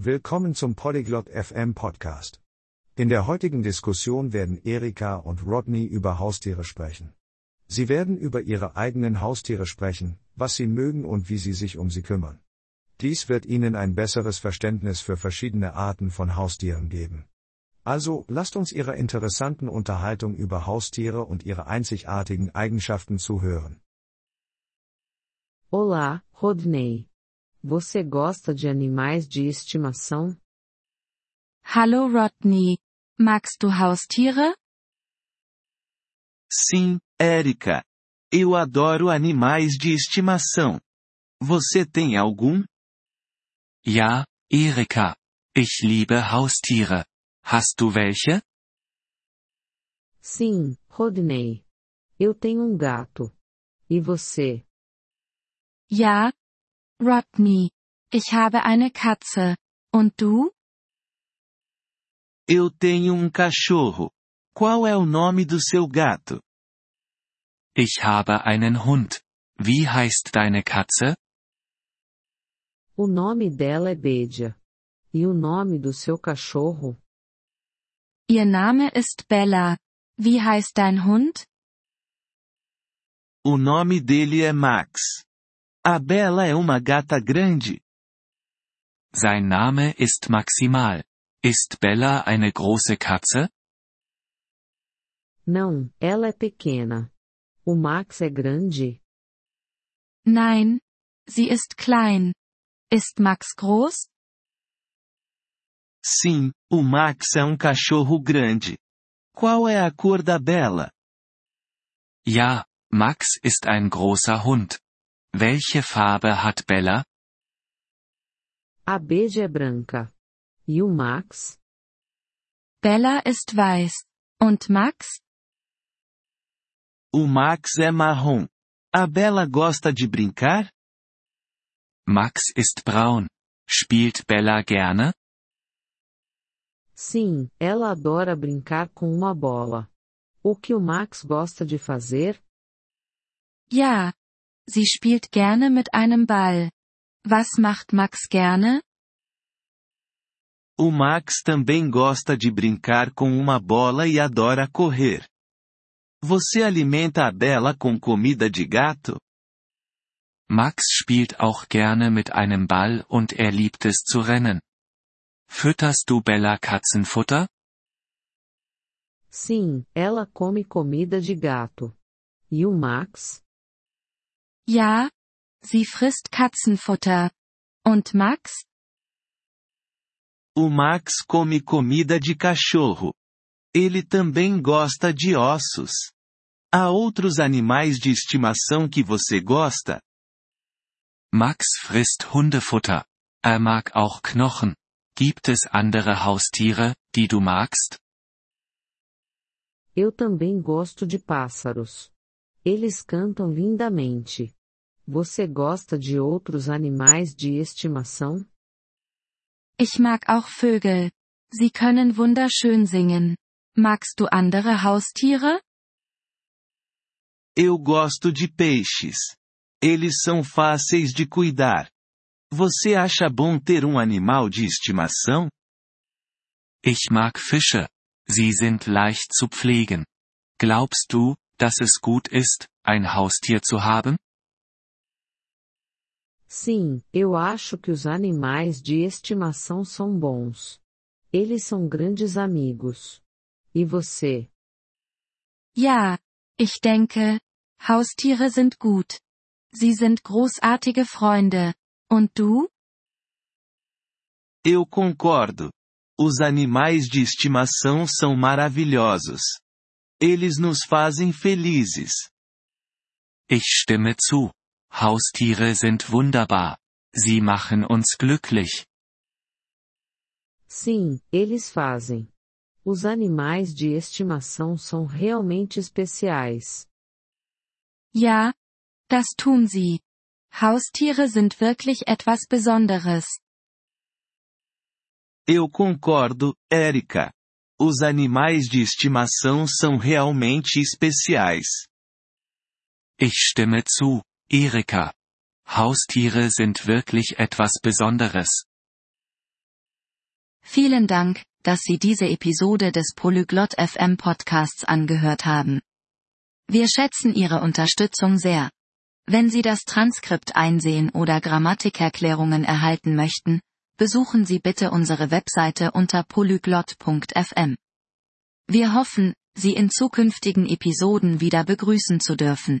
Willkommen zum Polyglot FM Podcast. In der heutigen Diskussion werden Erika und Rodney über Haustiere sprechen. Sie werden über ihre eigenen Haustiere sprechen, was sie mögen und wie sie sich um sie kümmern. Dies wird Ihnen ein besseres Verständnis für verschiedene Arten von Haustieren geben. Also, lasst uns Ihrer interessanten Unterhaltung über Haustiere und ihre einzigartigen Eigenschaften zuhören. Olá, Rodney. Você gosta de animais de estimação? Hallo Rodney. Magst du Haustiere? Sim, Érica. Eu adoro animais de estimação. Você tem algum? Ja, Erika. Ich liebe Haustiere. Hast du welche? Sim, Rodney. Eu tenho um gato. E você? Ja, Rodney. Ich habe eine Katze. Und du? Eu tenho um cachorro. Qual é o nome do seu gato? Ich habe einen Hund. Wie heißt deine Katze? O nome dela é Bedia. E o nome do seu cachorro? Ihr Name ist Bella. Wie heißt dein Hund? O nome dele é Max. A Bela é uma gata grande. Sein Name ist Maximal. Ist Bella eine große Katze? Não, ela é pequena. O Max é grande? Nein. Sie ist klein. Ist Max groß? Sim, o Max é um cachorro grande. Qual é a cor da Bela? Ja, Max ist ein großer Hund. Welche Farbe hat Bella? A Bedia é branca. E o Max? Bella ist weiß. Und Max? O Max é marrom. A Bela gosta de brincar? Max ist braun. Spielt Bella gerne? Sim, ela adora brincar com uma bola. O que o Max gosta de fazer? Ja. Sie spielt gerne mit einem Ball. Was macht Max gerne? O Max também gosta de brincar com uma bola e adora correr. Você alimenta a Bela com comida de gato? Max spielt auch gerne mit einem Ball und er liebt es zu rennen. Fütterst du Bella Katzenfutter? Sim, ela come comida de gato. E o Max? Ja. Sie frisst Katzenfutter. Und Max? O Max come comida de cachorro. Ele também gosta de ossos. Há outros animais de estimação que você gosta? Max frisst Hundefutter. Er mag auch Knochen. Gibt es andere Haustiere, die du magst? Eu também gosto de pássaros. Eles cantam lindamente. Você gosta de outros animais de estimação? Ich mag auch Vögel. Sie können wunderschön singen. Magst du andere Haustiere? Eu gosto de peixes. Eles são fáceis de cuidar. Você acha bom ter um animal de estimação? Ich mag Fische. Sie sind leicht zu pflegen. Glaubst du, dass es gut ist, ein Haustier zu haben? Sim, eu acho que os animais de estimação são bons. Eles são grandes amigos. E você? Ja, ich denke, Haustiere sind gut. Sie sind großartige Freunde. Und du? Eu concordo. Os animais de estimação são maravilhosos. Eles nos fazem felizes. Ich stimme zu. Haustiere sind wunderbar. Sie machen uns glücklich. Sim, eles fazem. Os animais de estimação são realmente especiais. Ja, das tun sie. Haustiere sind wirklich etwas Besonderes. Eu concordo, Érica. Os animais de estimação são realmente especiais. Ich stimme zu, Erika. Haustiere sind wirklich etwas Besonderes. Vielen Dank, dass Sie diese Episode des Polyglot FM Podcasts angehört haben. Wir schätzen Ihre Unterstützung sehr. Wenn Sie das Transkript einsehen oder Grammatikerklärungen erhalten möchten, besuchen Sie bitte unsere Webseite unter polyglot.fm. Wir hoffen, Sie in zukünftigen Episoden wieder begrüßen zu dürfen.